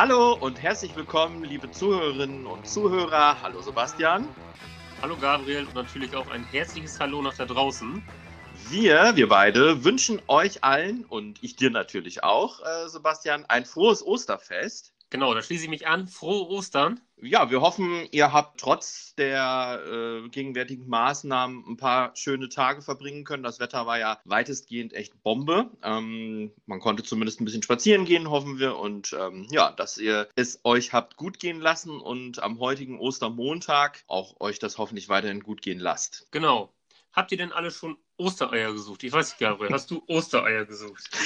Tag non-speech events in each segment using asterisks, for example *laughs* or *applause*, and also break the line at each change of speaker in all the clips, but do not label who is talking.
Hallo und herzlich willkommen, liebe Zuhörerinnen und Zuhörer. Hallo Sebastian.
Hallo Gabriel und natürlich auch ein herzliches Hallo nach da draußen.
Wir, wir beide, wünschen euch allen und ich dir natürlich auch, äh, Sebastian, ein frohes Osterfest.
Genau, da schließe ich mich an. Frohe Ostern.
Ja, wir hoffen, ihr habt trotz der äh, gegenwärtigen Maßnahmen ein paar schöne Tage verbringen können. Das Wetter war ja weitestgehend echt Bombe. Ähm, man konnte zumindest ein bisschen spazieren gehen, hoffen wir. Und ähm, ja, dass ihr es euch habt gut gehen lassen und am heutigen Ostermontag auch euch das hoffentlich weiterhin gut gehen lasst.
Genau. Habt ihr denn alle schon Ostereier gesucht? Ich weiß nicht, Gabriel, hast du Ostereier gesucht? *laughs*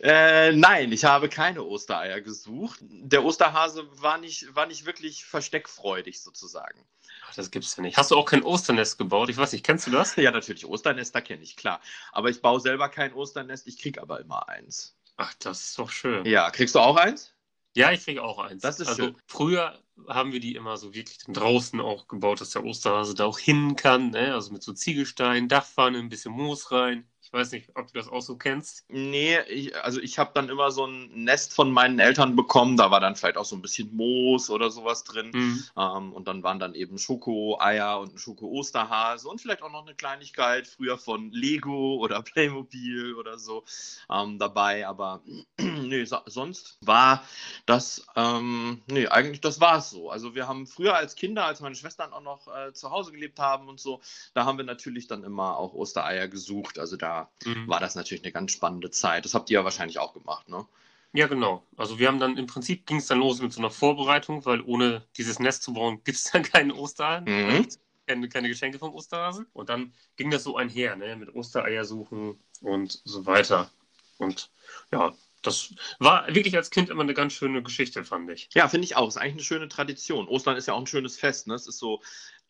Äh, nein, ich habe keine Ostereier gesucht. Der Osterhase war nicht, war nicht wirklich versteckfreudig sozusagen.
Ach, das gibt's ja nicht. Hast du auch kein Osternest gebaut? Ich weiß nicht, kennst du das?
Ja, natürlich. Osternester kenne ich, klar. Aber ich baue selber kein Osternest, ich krieg aber immer eins.
Ach, das ist doch schön.
Ja, kriegst du auch eins?
Ja, ich kriege auch eins.
Das ist
also
schön.
früher haben wir die immer so wirklich dann draußen auch gebaut, dass der Osterhase da auch hin kann, ne? Also mit so Ziegelsteinen, Dachpfanne, ein bisschen Moos rein. Weiß nicht, ob du das auch so kennst.
Nee, ich, also ich habe dann immer so ein Nest von meinen Eltern bekommen. Da war dann vielleicht auch so ein bisschen Moos oder sowas drin.
Mhm.
Ähm, und dann waren dann eben Schoko-Eier und ein Schoko-Osterhase und vielleicht auch noch eine Kleinigkeit früher von Lego oder *laughs* Playmobil oder so ähm, dabei. Aber *clears throat* nee, so, sonst war das, ähm, nee, eigentlich das war es so. Also wir haben früher als Kinder, als meine Schwestern auch noch äh, zu Hause gelebt haben und so, da haben wir natürlich dann immer auch Ostereier gesucht. Also da
Mhm.
war das natürlich eine ganz spannende Zeit. Das habt ihr ja wahrscheinlich auch gemacht, ne?
Ja, genau. Also wir haben dann im Prinzip ging es dann los mit so einer Vorbereitung, weil ohne dieses Nest zu bauen, gibt es dann keinen Osterhasen,
Mhm.
keine, keine Geschenke vom Osterhasen. Und dann ging das so einher, ne, mit Ostereier suchen und so weiter. Und ja, das war wirklich als Kind immer eine ganz schöne Geschichte, fand ich.
Ja, finde ich auch. Ist eigentlich eine schöne Tradition. Ostern ist ja auch ein schönes Fest. Ne? Es ist so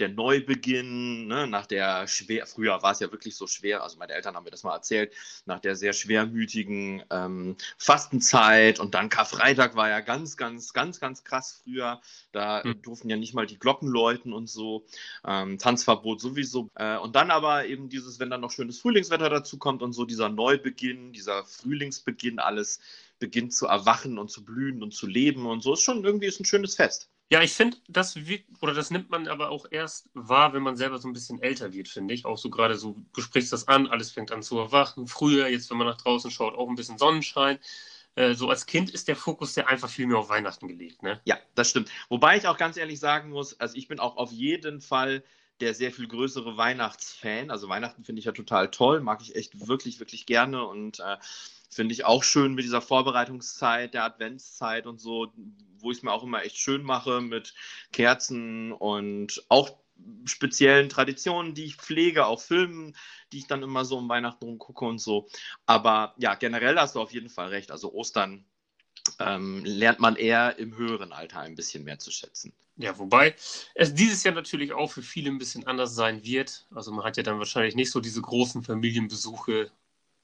der Neubeginn, ne? nach der schwer, früher war es ja wirklich so schwer, also meine Eltern haben mir das mal erzählt, nach der sehr schwermütigen ähm, Fastenzeit und dann Karfreitag war ja ganz, ganz, ganz, ganz krass früher. Da
Hm.
durften ja nicht mal die Glocken läuten und so. Ähm, Tanzverbot sowieso. Äh, und dann aber eben dieses, wenn dann noch schönes Frühlingswetter dazu kommt und so dieser Neubeginn, dieser Frühlingsbeginn, alles beginnt zu erwachen und zu blühen und zu leben und so. Ist schon irgendwie ist ein schönes Fest.
Ja, ich finde, das wird, oder das nimmt man aber auch erst wahr, wenn man selber so ein bisschen älter wird, finde ich. Auch so gerade so, du sprichst das an, alles fängt an zu erwachen. Früher, jetzt, wenn man nach draußen schaut, auch ein bisschen Sonnenschein. Äh, so als Kind ist der Fokus ja einfach viel mehr auf Weihnachten gelegt, ne?
Ja, das stimmt. Wobei ich auch ganz ehrlich sagen muss, also ich bin auch auf jeden Fall der sehr viel größere Weihnachtsfan. Also Weihnachten finde ich ja total toll, mag ich echt wirklich, wirklich gerne und äh, finde ich auch schön mit dieser Vorbereitungszeit, der Adventszeit und so, wo ich es mir auch immer echt schön mache mit Kerzen und auch speziellen Traditionen, die ich pflege, auch Filmen, die ich dann immer so um Weihnachten rum gucke und so. Aber ja, generell hast du auf jeden Fall recht. Also Ostern ähm, lernt man eher im höheren Alter ein bisschen mehr zu schätzen.
Ja, wobei es dieses Jahr natürlich auch für viele ein bisschen anders sein wird. Also man hat ja dann wahrscheinlich nicht so diese großen Familienbesuche,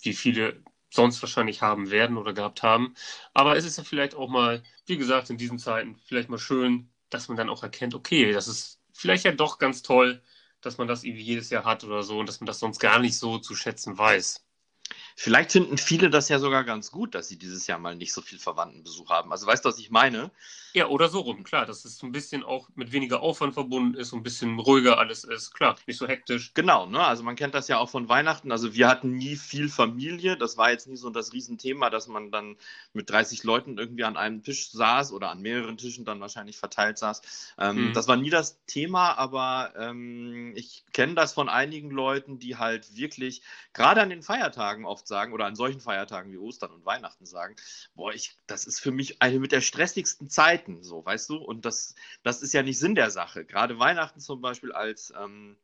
wie viele sonst wahrscheinlich haben werden oder gehabt haben. Aber es ist ja vielleicht auch mal, wie gesagt, in diesen Zeiten vielleicht mal schön, dass man dann auch erkennt, okay, das ist vielleicht ja doch ganz toll, dass man das irgendwie jedes Jahr hat oder so und dass man das sonst gar nicht so zu schätzen weiß.
Vielleicht finden viele das ja sogar ganz gut, dass sie dieses Jahr mal nicht so viel Verwandtenbesuch haben. Also weißt du, was ich meine?
Ja, oder so rum, klar, dass es so ein bisschen auch mit weniger Aufwand verbunden ist, ein bisschen ruhiger alles ist, klar, nicht so hektisch.
Genau, ne? Also man kennt das ja auch von Weihnachten. Also wir hatten nie viel Familie. Das war jetzt nie so das Riesenthema, dass man dann mit 30 Leuten irgendwie an einem Tisch saß oder an mehreren Tischen dann wahrscheinlich verteilt saß. Ähm,
Mhm.
Das war nie das Thema, aber ähm, ich kenne das von einigen Leuten, die halt wirklich gerade an den Feiertagen oft sagen oder an solchen Feiertagen wie Ostern und Weihnachten sagen, boah, ich, das ist für mich eine mit der stressigsten Zeiten, so, weißt du? Und das, das ist ja nicht Sinn der Sache. Gerade Weihnachten zum Beispiel als ähm,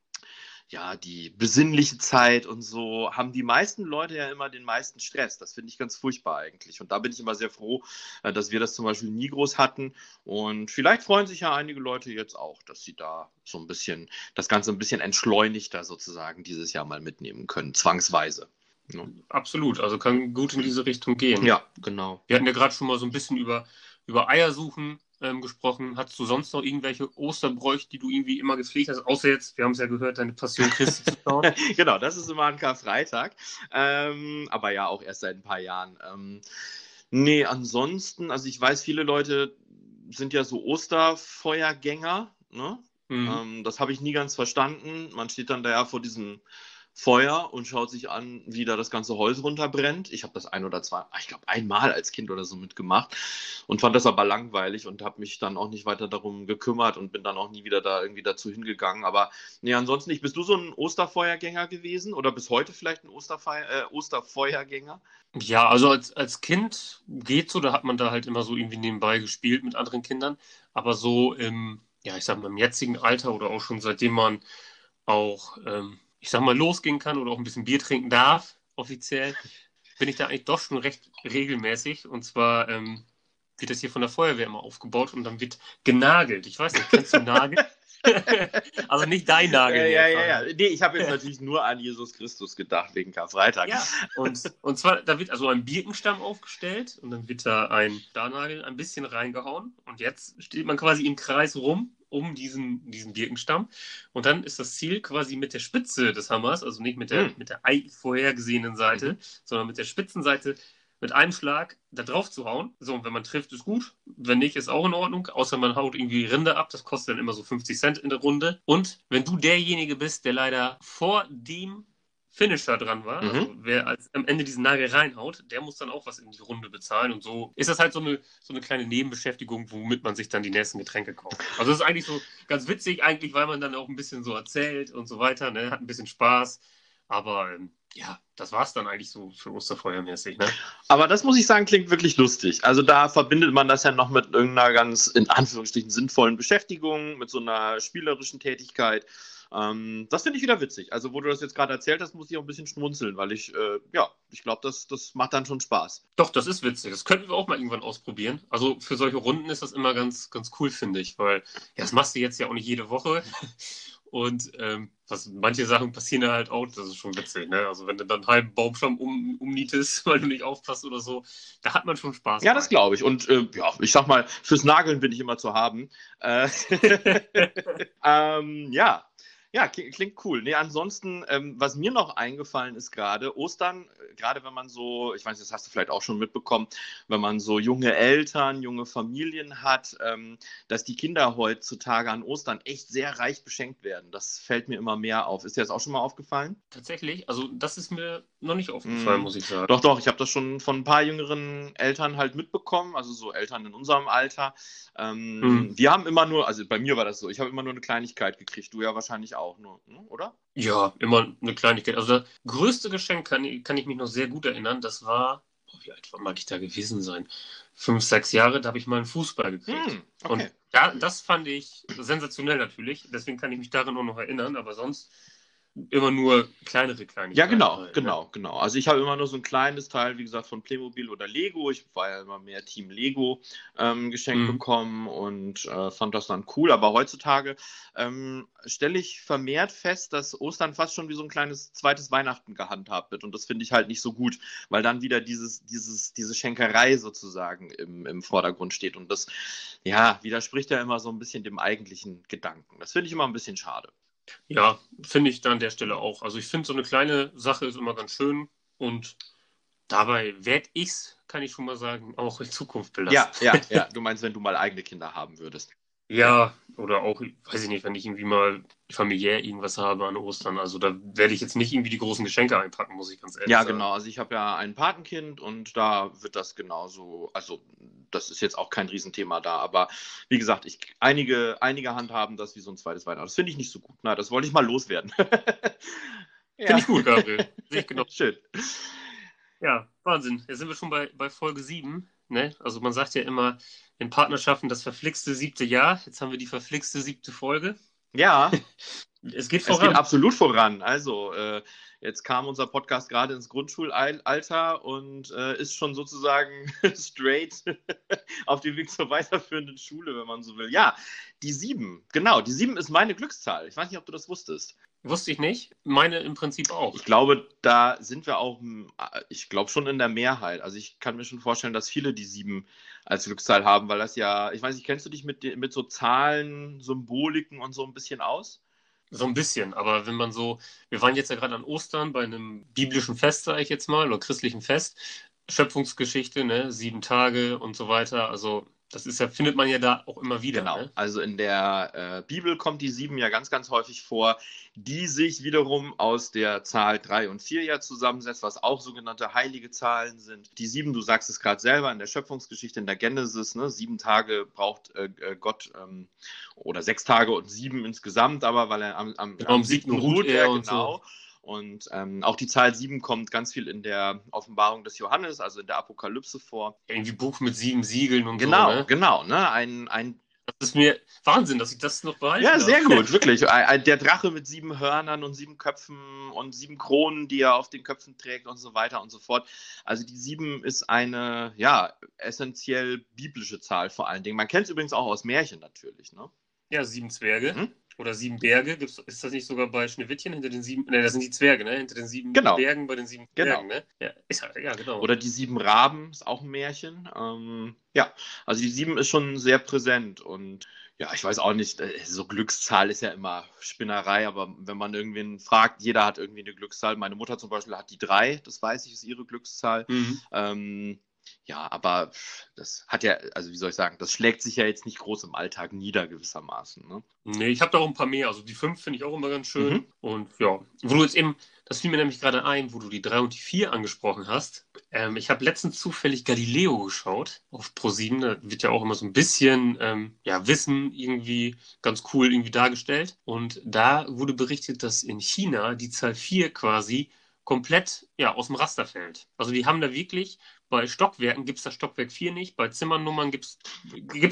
ja, die besinnliche Zeit und so, haben die meisten Leute ja immer den meisten Stress. Das finde ich ganz furchtbar eigentlich. Und da bin ich immer sehr froh, äh, dass wir das zum Beispiel nie groß hatten. Und vielleicht freuen sich ja einige Leute jetzt auch, dass sie da so ein bisschen, das Ganze ein bisschen entschleunigter sozusagen dieses Jahr mal mitnehmen können, zwangsweise. Ne?
Absolut, also kann gut in diese Richtung gehen.
Ja, genau.
Wir hatten ja gerade schon mal so ein bisschen über, über Eiersuchen ähm, gesprochen. Hattest du sonst noch irgendwelche Osterbräuche, die du irgendwie immer gepflegt hast? Außer jetzt, wir haben es ja gehört, deine Passion Christi zu schauen. *laughs*
genau, das ist immer ein Karfreitag. Ähm, aber ja, auch erst seit ein paar Jahren. Ähm, nee, ansonsten, also ich weiß, viele Leute sind ja so Osterfeuergänger. Ne?
Mhm.
Ähm, das habe ich nie ganz verstanden. Man steht dann da ja vor diesem Feuer und schaut sich an, wie da das ganze Holz runterbrennt. Ich habe das ein oder zwei, ich glaube einmal als Kind oder so mitgemacht und fand das aber langweilig und habe mich dann auch nicht weiter darum gekümmert und bin dann auch nie wieder da irgendwie dazu hingegangen. Aber nee, ansonsten nicht. Bist du so ein Osterfeuergänger gewesen oder bis heute vielleicht ein Osterfeuer, äh, Osterfeuergänger?
Ja, also als, als Kind geht so, da hat man da halt immer so irgendwie nebenbei gespielt mit anderen Kindern. Aber so im, ja, ich sag mal, im jetzigen Alter oder auch schon seitdem man auch ähm, ich sag mal, losgehen kann oder auch ein bisschen Bier trinken darf, offiziell, bin ich da eigentlich doch schon recht regelmäßig. Und zwar ähm, wird das hier von der Feuerwehr immer aufgebaut und dann wird genagelt. Ich weiß nicht, kennst du Nagel? *laughs* also nicht dein Nagel.
Ja, ja, ja, ja. Nee, ich habe jetzt natürlich nur an Jesus Christus gedacht wegen Karfreitag.
Ja, und, und zwar, da wird also ein Birkenstamm aufgestellt und dann wird da ein Starnagel ein bisschen reingehauen und jetzt steht man quasi im Kreis rum um diesen, diesen Birkenstamm. Und dann ist das Ziel quasi mit der Spitze des Hammers, also nicht mit der,
Mhm.
mit der vorhergesehenen Seite, sondern mit der Spitzenseite mit einem Schlag da drauf zu hauen. So, und wenn man trifft, ist gut. Wenn nicht, ist auch in Ordnung. Außer man haut irgendwie Rinde ab. Das kostet dann immer so 50 Cent in der Runde. Und wenn du derjenige bist, der leider vor dem Finisher dran war,
Mhm.
also wer als am Ende diesen Nagel reinhaut, der muss dann auch was in die Runde bezahlen. Und so ist das halt so eine, so eine kleine Nebenbeschäftigung, womit man sich dann die nächsten Getränke kauft. Also das ist eigentlich so ganz witzig, eigentlich, weil man dann auch ein bisschen so erzählt und so weiter, ne? hat ein bisschen Spaß. Aber ähm, ja, das war es dann eigentlich so für Osterfeuermäßig. Ne?
Aber das muss ich sagen, klingt wirklich lustig. Also da verbindet man das ja noch mit irgendeiner ganz, in Anführungsstrichen, sinnvollen Beschäftigung, mit so einer spielerischen Tätigkeit. Ähm, das finde ich wieder witzig. Also, wo du das jetzt gerade erzählt hast, muss ich auch ein bisschen schmunzeln, weil ich, äh, ja, ich glaube, das, das macht dann schon Spaß.
Doch, das ist witzig. Das könnten wir auch mal irgendwann ausprobieren. Also für solche Runden ist das immer ganz, ganz cool, finde ich, weil ja, das machst du jetzt ja auch nicht jede Woche. *laughs* Und ähm, was, manche Sachen passieren ja halt auch, das ist schon witzig, ne? Also wenn du dann einen halben Baumstamm um, umnietest, *laughs* weil du nicht aufpasst oder so, da hat man schon Spaß.
Ja, das glaube ich. Und äh, ja, ich sag mal, fürs Nageln bin ich immer zu haben. Äh, *laughs* ähm, ja. Ja, klingt, cool. Nee, ansonsten, ähm, was mir noch eingefallen ist gerade, Ostern, gerade wenn man so, ich weiß, das hast du vielleicht auch schon mitbekommen, wenn man so junge Eltern, junge Familien hat, ähm, dass die Kinder heutzutage an Ostern echt sehr reich beschenkt werden. Das fällt mir immer mehr auf. Ist dir das auch schon mal aufgefallen?
Tatsächlich, also das ist mir noch nicht aufgefallen,
Mm.
muss ich sagen.
Doch, doch, ich habe das schon von ein paar jüngeren Eltern halt mitbekommen, also so Eltern in unserem Alter. Ähm,
Mhm.
Die haben immer nur, also bei mir war das so, ich habe immer nur eine Kleinigkeit gekriegt, du ja wahrscheinlich auch nur, ne? oder?
Ja, immer eine Kleinigkeit. Also das größte Geschenk kann, ich- kann ich mich noch sehr gut erinnern. Das war, boah, wie alt mag ich da gewesen sein? Fünf, sechs Jahre, da habe ich mal einen Fußball gekriegt. Und
okay.
ja, das fand ich sensationell natürlich. Deswegen kann ich mich daran auch noch erinnern. Aber sonst immer nur kleinere Kleinigkeiten.
Ja, genau,
halt, ne?
genau, genau. Also ich habe immer nur so ein kleines Teil, wie gesagt, von Playmobil oder Lego. Ich war ja immer mehr Team Lego ähm, geschenkt
Mhm.
bekommen und äh, fand das dann cool. Aber heutzutage ähm, stelle ich vermehrt fest, dass Ostern fast schon wie so ein kleines zweites Weihnachten gehandhabt wird. Und das finde ich halt nicht so gut, weil dann wieder dieses, dieses, diese Schenkerei sozusagen im, im Vordergrund steht. Und das, ja, widerspricht ja immer so ein bisschen dem eigentlichen Gedanken. Das finde ich immer ein bisschen schade.
Ja, finde ich da an der Stelle auch. Also ich finde, so eine kleine Sache ist immer ganz schön. Und dabei werde ich's, kann ich schon mal sagen, auch in Zukunft belassen.
Ja, ja, *laughs* ja. Du meinst, wenn du mal eigene Kinder haben würdest.
Ja, oder auch, weiß ich nicht, wenn ich irgendwie mal familiär irgendwas habe an Ostern. Also da werde ich jetzt nicht irgendwie die großen Geschenke einpacken, muss ich ganz ehrlich
Ja,
sagen.
genau. Also ich habe ja ein Patenkind und da wird das genauso, also das ist jetzt auch kein Riesenthema da, aber wie gesagt, ich, einige, einige handhaben das wie so ein zweites Weihnachten. Das finde ich nicht so gut. Na, das wollte ich mal loswerden. *laughs* ja.
Finde ich gut, Gabriel. *laughs* Sehe ich genau.
Schön.
Ja, Wahnsinn. Jetzt sind wir schon bei, bei Folge 7. Ne? Also man sagt ja immer in Partnerschaften das verflixte siebte Jahr. Jetzt haben wir die verflixte siebte Folge.
Ja, *laughs*
Es geht
es
voran.
geht absolut voran. Also, äh, jetzt kam unser Podcast gerade ins Grundschulalter und äh, ist schon sozusagen *laughs* straight *laughs* auf dem Weg zur weiterführenden Schule, wenn man so will. Ja, die sieben, genau, die sieben ist meine Glückszahl. Ich weiß nicht, ob du das wusstest.
Wusste ich nicht. Meine im Prinzip auch.
Ich glaube, da sind wir auch, hm, ich glaube schon in der Mehrheit. Also ich kann mir schon vorstellen, dass viele die sieben als Glückszahl haben, weil das ja, ich weiß nicht, kennst du dich mit, mit so Zahlen, Symboliken und so ein bisschen aus?
So ein bisschen, aber wenn man so, wir waren jetzt ja gerade an Ostern bei einem biblischen Fest, sage ich jetzt mal, oder christlichen Fest, Schöpfungsgeschichte, ne, sieben Tage und so weiter. Also Das ist ja, findet man ja da auch immer wieder.
Genau.
Ne?
Also in der äh, Bibel kommt die sieben ja ganz, ganz häufig vor, die sich wiederum aus der Zahl drei und vier ja zusammensetzt, was auch sogenannte heilige Zahlen sind. Die sieben, du sagst es gerade selber, in der Schöpfungsgeschichte, in der Genesis, ne, sieben Tage braucht äh, äh Gott ähm, oder sechs Tage und sieben insgesamt, aber weil er am, am,
genau, am siebten ruht er, genau.
So. Und ähm, auch die Zahl 7 kommt ganz viel in der Offenbarung des Johannes, also in der Apokalypse vor.
Irgendwie Buch mit sieben Siegeln und
genau,
so.
Genau, genau. Ne? Ein, ein
das ist mir Wahnsinn, dass ich das noch behalte.
Ja, sehr gut, *laughs* wirklich. Der Drache mit sieben Hörnern und sieben Köpfen und sieben Kronen, die er auf den Köpfen trägt und so weiter und so fort. Also die sieben ist eine, ja, essentiell biblische Zahl vor allen Dingen. Man kennt es übrigens auch aus Märchen natürlich, ne?
Ja, sieben Zwerge. Hm? Oder sieben Berge. Gibt's, ist das nicht sogar bei Schneewittchen hinter den sieben? Ne, das sind die Zwerge, ne? Hinter den sieben
genau.
Bergen bei den sieben
genau.
Bergen, ne? Ja, ist, ja, genau.
Oder die sieben Raben ist auch ein Märchen. Ähm, ja, also die sieben ist schon sehr präsent und ja, ich weiß auch nicht, äh, so Glückszahl ist ja immer Spinnerei, aber wenn man irgendwen fragt, jeder hat irgendwie eine Glückszahl. Meine Mutter zum Beispiel hat die drei, das weiß ich, ist ihre Glückszahl. Mhm. Ähm, ja, aber das hat ja, also wie soll ich sagen, das schlägt sich ja jetzt nicht groß im Alltag nieder gewissermaßen. Ne?
Nee, ich habe da auch ein paar mehr. Also die fünf finde ich auch immer ganz schön. Mhm. Und ja, wo du jetzt eben, das fiel mir nämlich gerade ein, wo du die drei und die vier angesprochen hast. Ähm, ich habe letztens zufällig Galileo geschaut auf ProSieben. Da wird ja auch immer so ein bisschen ähm, ja, Wissen irgendwie ganz cool irgendwie dargestellt. Und da wurde berichtet, dass in China die Zahl vier quasi komplett ja, aus dem Raster fällt. Also die haben da wirklich bei Stockwerken gibt es das Stockwerk 4 nicht, bei Zimmernummern gibt es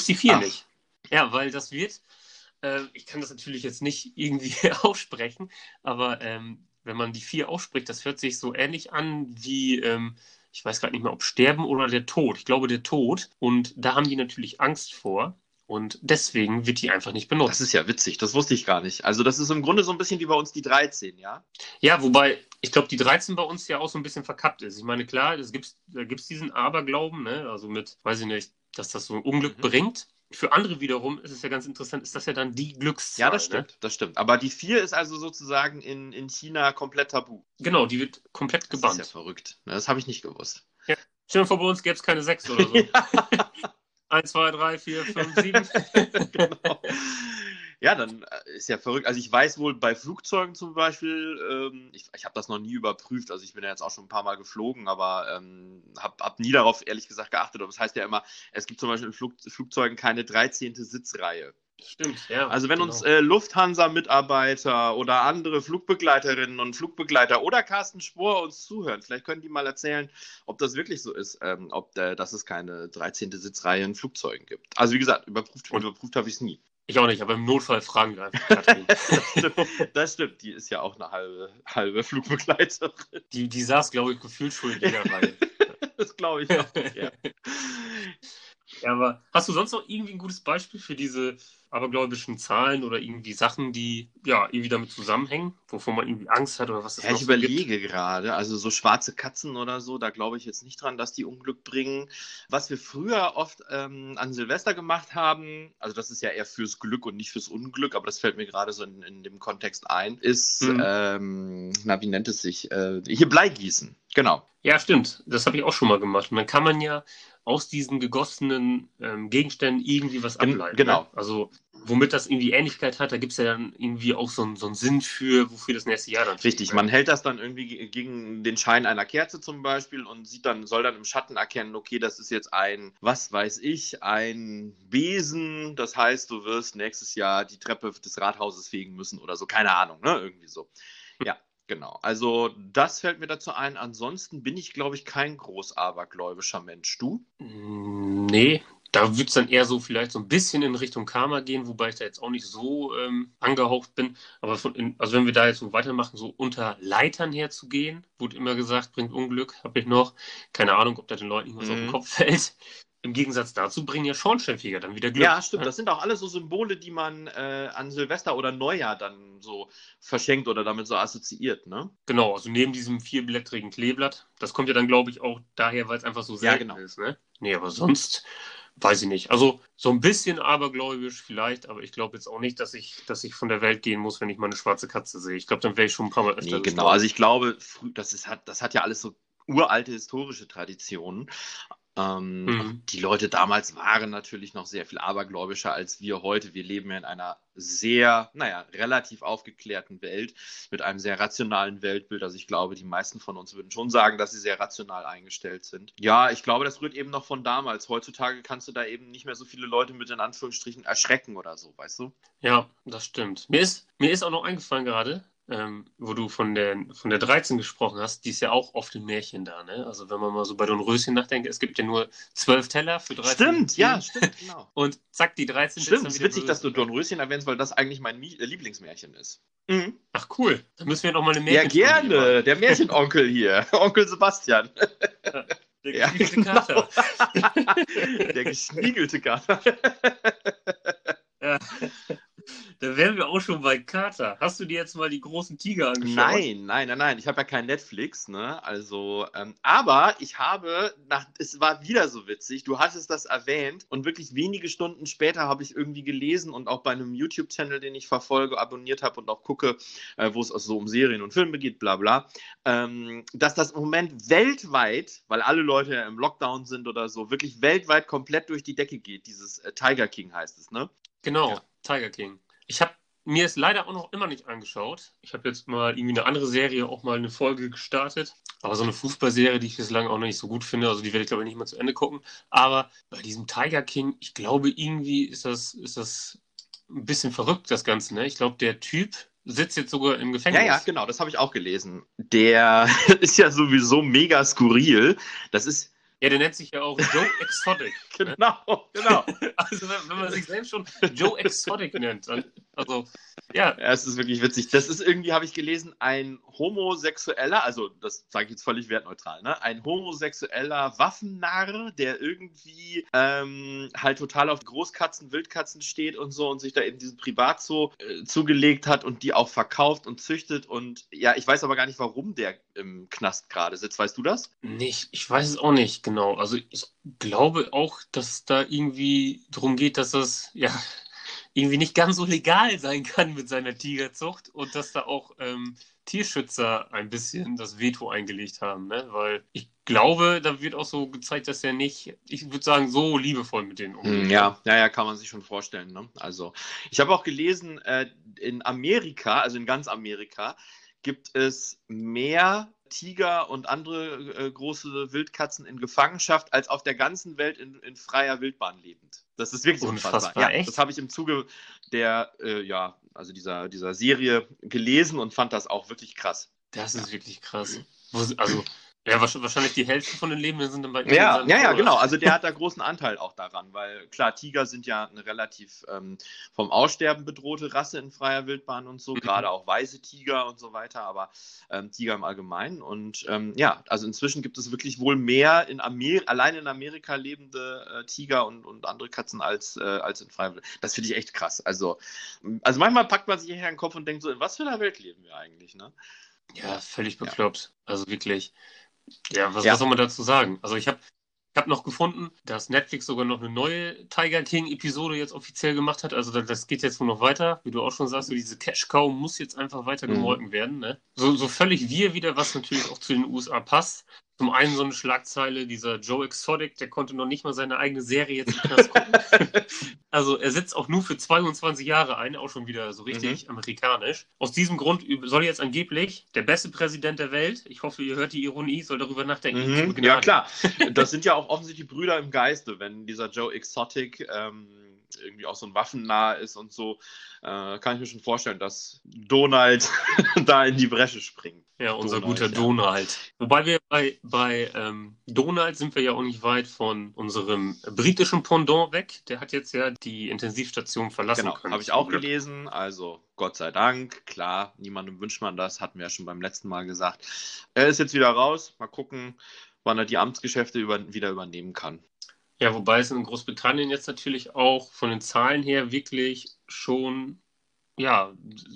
die 4 Ach. nicht. Ja, weil das wird, äh, ich kann das natürlich jetzt nicht irgendwie *laughs* aussprechen, aber ähm, wenn man die 4 ausspricht, das hört sich so ähnlich an wie, ähm, ich weiß gerade nicht mehr, ob Sterben oder der Tod. Ich glaube, der Tod. Und da haben die natürlich Angst vor. Und deswegen wird die einfach nicht benutzt.
Das ist ja witzig, das wusste ich gar nicht. Also das ist im Grunde so ein bisschen wie bei uns die 13, ja?
Ja, wobei ich glaube, die 13 bei uns ja auch so ein bisschen verkappt ist. Ich meine, klar, es gibt, da gibt es diesen Aberglauben, ne? also mit, weiß ich nicht, dass das so ein Unglück mhm. bringt. Für andere wiederum ist es ja ganz interessant, ist das ja dann die Glückszahl.
Ja, das stimmt, ne? das stimmt. Aber die 4 ist also sozusagen in, in China komplett tabu.
Genau, die wird komplett gebannt.
Das ist ja verrückt. Das habe ich nicht gewusst.
Ja. Stell dir vor, bei uns gäbe es keine 6 oder so. *laughs* ja. 1, 2, 3, 4, 5, 7. genau.
Ja, dann äh, ist ja verrückt. Also ich weiß wohl bei Flugzeugen zum Beispiel, ähm, ich, ich habe das noch nie überprüft, also ich bin ja jetzt auch schon ein paar Mal geflogen, aber ähm, habe hab nie darauf ehrlich gesagt geachtet. Aber das heißt ja immer, es gibt zum Beispiel in Flug, Flugzeugen keine 13. Sitzreihe.
Stimmt, ja.
Also wenn genau. uns äh, Lufthansa-Mitarbeiter oder andere Flugbegleiterinnen und Flugbegleiter oder Carsten Spohr uns zuhören, vielleicht können die mal erzählen, ob das wirklich so ist, ähm, ob äh, dass es keine 13. Sitzreihe in Flugzeugen gibt. Also wie gesagt, überprüft, überprüft habe ich es nie.
Ich auch nicht, aber im Notfall fragen wir einfach
Katrin. *laughs* das, stimmt, das stimmt, die ist ja auch eine halbe, halbe Flugbegleiterin.
Die, die saß, glaube ich, gefühlt schon in jeder Reihe. *laughs*
das glaube ich auch, ja. *laughs*
Ja, aber hast du sonst noch irgendwie ein gutes Beispiel für diese abergläubischen Zahlen oder irgendwie Sachen, die ja irgendwie damit zusammenhängen, wovon man irgendwie Angst hat oder was
es ja, ich überlege gibt? gerade, also so schwarze Katzen oder so, da glaube ich jetzt nicht dran, dass die Unglück bringen. Was wir früher oft ähm, an Silvester gemacht haben, also das ist ja eher fürs Glück und nicht fürs Unglück, aber das fällt mir gerade so in, in, dem Kontext ein, ist, mhm. ähm, na, wie nennt es sich? Äh, hier Bleigießen, genau.
Ja, stimmt. Das habe ich auch schon mal gemacht. Und dann kann man ja aus diesen gegossenen ähm, Gegenständen irgendwie was ableiten.
Genau. Ne?
Also womit das irgendwie Ähnlichkeit hat, da gibt es ja dann irgendwie auch so, einen, so einen Sinn für, wofür das nächste Jahr dann
Richtig, man hält das dann irgendwie gegen den Schein einer Kerze zum Beispiel und sieht dann, soll dann im Schatten erkennen, okay, das ist jetzt ein, was weiß ich, ein Besen, das heißt, du wirst nächstes Jahr die Treppe des Rathauses fegen müssen oder so, keine Ahnung, ne? Irgendwie so. Ja. Genau, also das fällt mir dazu ein. Ansonsten bin ich, glaube ich, kein groß abergläubischer Mensch. Du?
Nee, da wird es dann eher so vielleicht so ein bisschen in Richtung Karma gehen, wobei ich da jetzt auch nicht so ähm, angehaucht bin. Aber von, also wenn wir da jetzt so weitermachen, so unter Leitern herzugehen, wurde immer gesagt, bringt Unglück, habe ich noch. Keine Ahnung, ob da den Leuten was mhm. auf den mhm. Kopf fällt. Im Gegensatz dazu bringen ja Schornsteinfeger dann wieder Glück.
Ja, stimmt. Das sind auch alles so Symbole, die man äh, an Silvester oder Neujahr dann so verschenkt oder damit so assoziiert, ne?
Genau, also neben diesem vierblättrigen Kleeblatt. Das kommt ja dann, glaube ich, auch daher, weil es einfach so selten ja, genau. ist, ne? Nee, aber sonst weiß ich nicht. Also so ein bisschen abergläubisch vielleicht, aber ich glaube jetzt auch nicht, dass ich, dass ich von der Welt gehen muss, wenn ich mal eine schwarze Katze sehe. Ich glaube, dann wäre ich schon ein paar Mal
öfter. Nee, genau. Also ich glaube, das, ist, hat, das hat ja alles so uralte historische Traditionen. Ähm, mhm. Die Leute damals waren natürlich noch sehr viel abergläubischer als wir heute. Wir leben ja in einer sehr, naja, relativ aufgeklärten Welt mit einem sehr rationalen Weltbild. Also ich glaube, die meisten von uns würden schon sagen, dass sie sehr rational eingestellt sind. Ja, ich glaube, das rührt eben noch von damals. Heutzutage kannst du da eben nicht mehr so viele Leute mit in Anführungsstrichen erschrecken oder so, weißt du?
Ja, das stimmt. Mir ist, mir ist auch noch eingefallen gerade, ähm, wo du von der, von der 13 gesprochen hast, die ist ja auch oft im Märchen da, ne? Also wenn man mal so bei Don Röschen nachdenkt, es gibt ja nur zwölf Teller für 13.
Stimmt, ja, stimmt, genau. *laughs*
Und zack, die 13
Stimmt, es ist witzig, dass du Don Röschen erwähnst, weil das eigentlich mein Lieblingsmärchen ist.
Mhm. Ach cool, dann müssen wir noch mal eine Märchen.
Ja, gerne, der Märchenonkel hier, *laughs* Onkel Sebastian.
Ja, der geschniegelte ja, genau. Kater. *laughs*
der geschniegelte Kater.
ja. Da wären wir auch schon bei Kater. Hast du dir jetzt mal die großen Tiger angeschaut?
Nein, nein, nein, nein. Ich habe ja kein Netflix, ne? Also, ähm, aber ich habe, nach, es war wieder so witzig. Du hattest das erwähnt und wirklich wenige Stunden später habe ich irgendwie gelesen und auch bei einem YouTube-Channel, den ich verfolge, abonniert habe und auch gucke, äh, wo es also so um Serien und Filme geht, bla bla, ähm, dass das im Moment weltweit, weil alle Leute ja im Lockdown sind oder so, wirklich weltweit komplett durch die Decke geht. Dieses äh, Tiger King heißt es, ne?
Genau, ja. Tiger King. Ich habe mir es leider auch noch immer nicht angeschaut. Ich habe jetzt mal irgendwie eine andere Serie auch mal eine Folge gestartet. Aber so eine Fußballserie, die ich bislang auch noch nicht so gut finde, also die werde ich glaube ich nicht mal zu Ende gucken. Aber bei diesem Tiger King, ich glaube irgendwie ist das, ist das ein bisschen verrückt, das Ganze. Ne? Ich glaube, der Typ sitzt jetzt sogar im Gefängnis.
Ja, ja, genau, das habe ich auch gelesen. Der *laughs* ist ja sowieso mega skurril. Das ist
ja, der nennt sich ja auch Joe *laughs* Exotic.
Ne? genau, genau. *laughs*
also wenn, wenn, man sich selbst schon Joe Exotic nennt, dann, also ja.
ja. Es ist wirklich witzig. Das ist irgendwie, habe ich gelesen, ein homosexueller, also das sage ich jetzt völlig wertneutral, ne? Ein homosexueller Waffennarr, der irgendwie ähm, halt total auf Großkatzen, Wildkatzen steht und so und sich da eben diesen Privatzoo äh, zugelegt hat und die auch verkauft und züchtet und ja, ich weiß aber gar nicht, warum der im Knast gerade sitzt. Weißt du das?
Nicht, ich weiß es auch nicht genau. Also ich glaube auch, dass da irgendwie darum geht, dass das ja irgendwie nicht ganz so legal sein kann mit seiner Tigerzucht und dass da auch ähm, Tierschützer ein bisschen das Veto eingelegt haben, ne? Weil ich glaube, da wird auch so gezeigt, dass er nicht, ich würde sagen, so liebevoll mit denen
umgeht. Ja, ja, ja, kann man sich schon vorstellen. Ne? Also, ich habe auch gelesen, äh, in Amerika, also in ganz Amerika, gibt es mehr Tiger und andere äh, große Wildkatzen in Gefangenschaft als auf der ganzen Welt in, in freier Wildbahn lebend. Das ist wirklich unfassbar. unfassbar. Ja, das habe ich im Zuge der, äh, ja, also dieser, dieser Serie gelesen und fand das auch wirklich krass.
Das ist ja. wirklich krass. Also ja, wahrscheinlich die Hälfte von den Lebenden sind dann bei
ihm. Ja, ja, ja, genau. Also der hat *laughs* da großen Anteil auch daran, weil klar, Tiger sind ja eine relativ ähm, vom Aussterben bedrohte Rasse in freier Wildbahn und so, mhm. gerade auch weiße Tiger und so weiter, aber ähm, Tiger im Allgemeinen. Und ähm, ja, also inzwischen gibt es wirklich wohl mehr in Amerika, allein in Amerika lebende äh, Tiger und, und andere Katzen als, äh, als in freier Wildbahn. Das finde ich echt krass. Also, also manchmal packt man sich hier den Kopf und denkt so, in was für einer Welt leben wir eigentlich, ne?
Ja, völlig bekloppt. Ja. Also wirklich. Ja, was, ja. was soll man dazu sagen? Also ich habe ich hab noch gefunden, dass Netflix sogar noch eine neue Tiger King-Episode jetzt offiziell gemacht hat. Also das geht jetzt wohl noch weiter. Wie du auch schon sagst, so diese Cash-Cow muss jetzt einfach weiter mhm. gemolken mhm. werden. Ne? So, so völlig wir wieder, was natürlich auch zu den USA passt. Zum einen so eine Schlagzeile, dieser Joe Exotic, der konnte noch nicht mal seine eigene Serie jetzt gucken. *laughs* also er sitzt auch nur für 22 Jahre ein, auch schon wieder so richtig mhm. amerikanisch. Aus diesem Grund soll jetzt angeblich der beste Präsident der Welt, ich hoffe, ihr hört die Ironie, soll darüber nachdenken.
Mhm. Ja klar, *laughs* das sind ja auch offensichtlich Brüder im Geiste, wenn dieser Joe Exotic ähm, irgendwie auch so ein Waffennah ist und so, äh, kann ich mir schon vorstellen, dass Donald *laughs* da in die Bresche springt.
Ja, unser Donald, guter ja. Donald. Wobei wir bei, bei ähm, Donald sind wir ja auch nicht weit von unserem britischen Pendant weg. Der hat jetzt ja die Intensivstation verlassen
genau, können. Habe ich auch gelesen. Also Gott sei Dank. Klar, niemandem wünscht man das. Hatten wir ja schon beim letzten Mal gesagt. Er ist jetzt wieder raus. Mal gucken, wann er die Amtsgeschäfte über, wieder übernehmen kann.
Ja, wobei es in Großbritannien jetzt natürlich auch von den Zahlen her wirklich schon ja,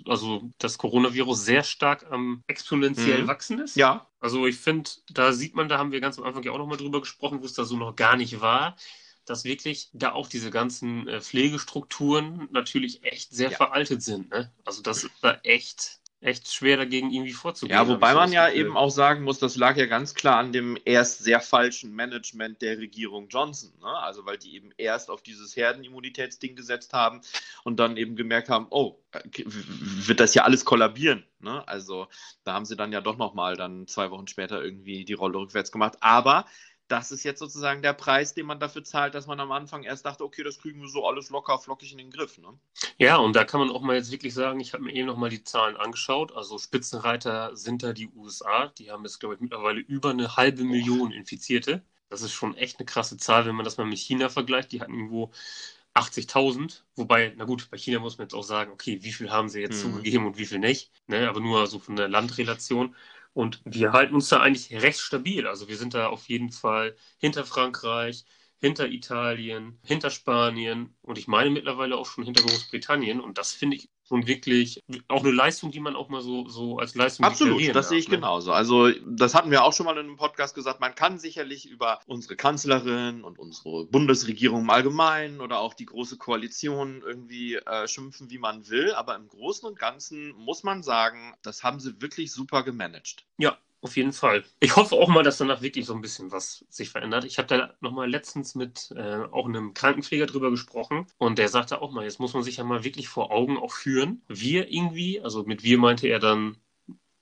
also das Coronavirus sehr stark am exponentiell mhm. wachsen ist.
Ja.
Also ich finde, da sieht man, da haben wir ganz am Anfang ja auch nochmal drüber gesprochen, wo es da so noch gar nicht war, dass wirklich da auch diese ganzen äh, Pflegestrukturen natürlich echt sehr ja. veraltet sind. Ne? Also das ist da echt echt schwer dagegen irgendwie vorzugehen.
Ja, wobei man ja eben auch sagen muss, das lag ja ganz klar an dem erst sehr falschen Management der Regierung Johnson. Ne? Also weil die eben erst auf dieses Herdenimmunitätsding gesetzt haben und dann eben gemerkt haben, oh, wird das ja alles kollabieren. Ne? Also da haben sie dann ja doch nochmal dann zwei Wochen später irgendwie die Rolle rückwärts gemacht. Aber das ist jetzt sozusagen der Preis, den man dafür zahlt, dass man am Anfang erst dachte, okay, das kriegen wir so alles locker, flockig in den Griff. Ne?
Ja, und da kann man auch mal jetzt wirklich sagen, ich habe mir eben nochmal die Zahlen angeschaut. Also Spitzenreiter sind da die USA. Die haben jetzt, glaube ich, mittlerweile über eine halbe Million Infizierte. Das ist schon echt eine krasse Zahl, wenn man das mal mit China vergleicht. Die hatten irgendwo 80.000. Wobei, na gut, bei China muss man jetzt auch sagen, okay, wie viel haben sie jetzt hm. zugegeben und wie viel nicht. Ne? Aber nur so von der Landrelation. Und wir halten uns da eigentlich recht stabil. Also wir sind da auf jeden Fall hinter Frankreich, hinter Italien, hinter Spanien und ich meine mittlerweile auch schon hinter Großbritannien. Und das finde ich schon wirklich auch eine Leistung, die man auch mal so, so als Leistung
Absolut, das darf, sehe ich ne? genauso. Also das hatten wir auch schon mal in einem Podcast gesagt, man kann sicherlich über unsere Kanzlerin und unsere Bundesregierung im Allgemeinen oder auch die große Koalition irgendwie äh, schimpfen, wie man will, aber im Großen und Ganzen muss man sagen, das haben sie wirklich super gemanagt.
Ja, auf jeden Fall. Ich hoffe auch mal, dass danach wirklich so ein bisschen was sich verändert. Ich habe da nochmal letztens mit äh, auch einem Krankenpfleger drüber gesprochen und der sagte auch mal, jetzt muss man sich ja mal wirklich vor Augen auch führen. Wir irgendwie, also mit wir meinte er dann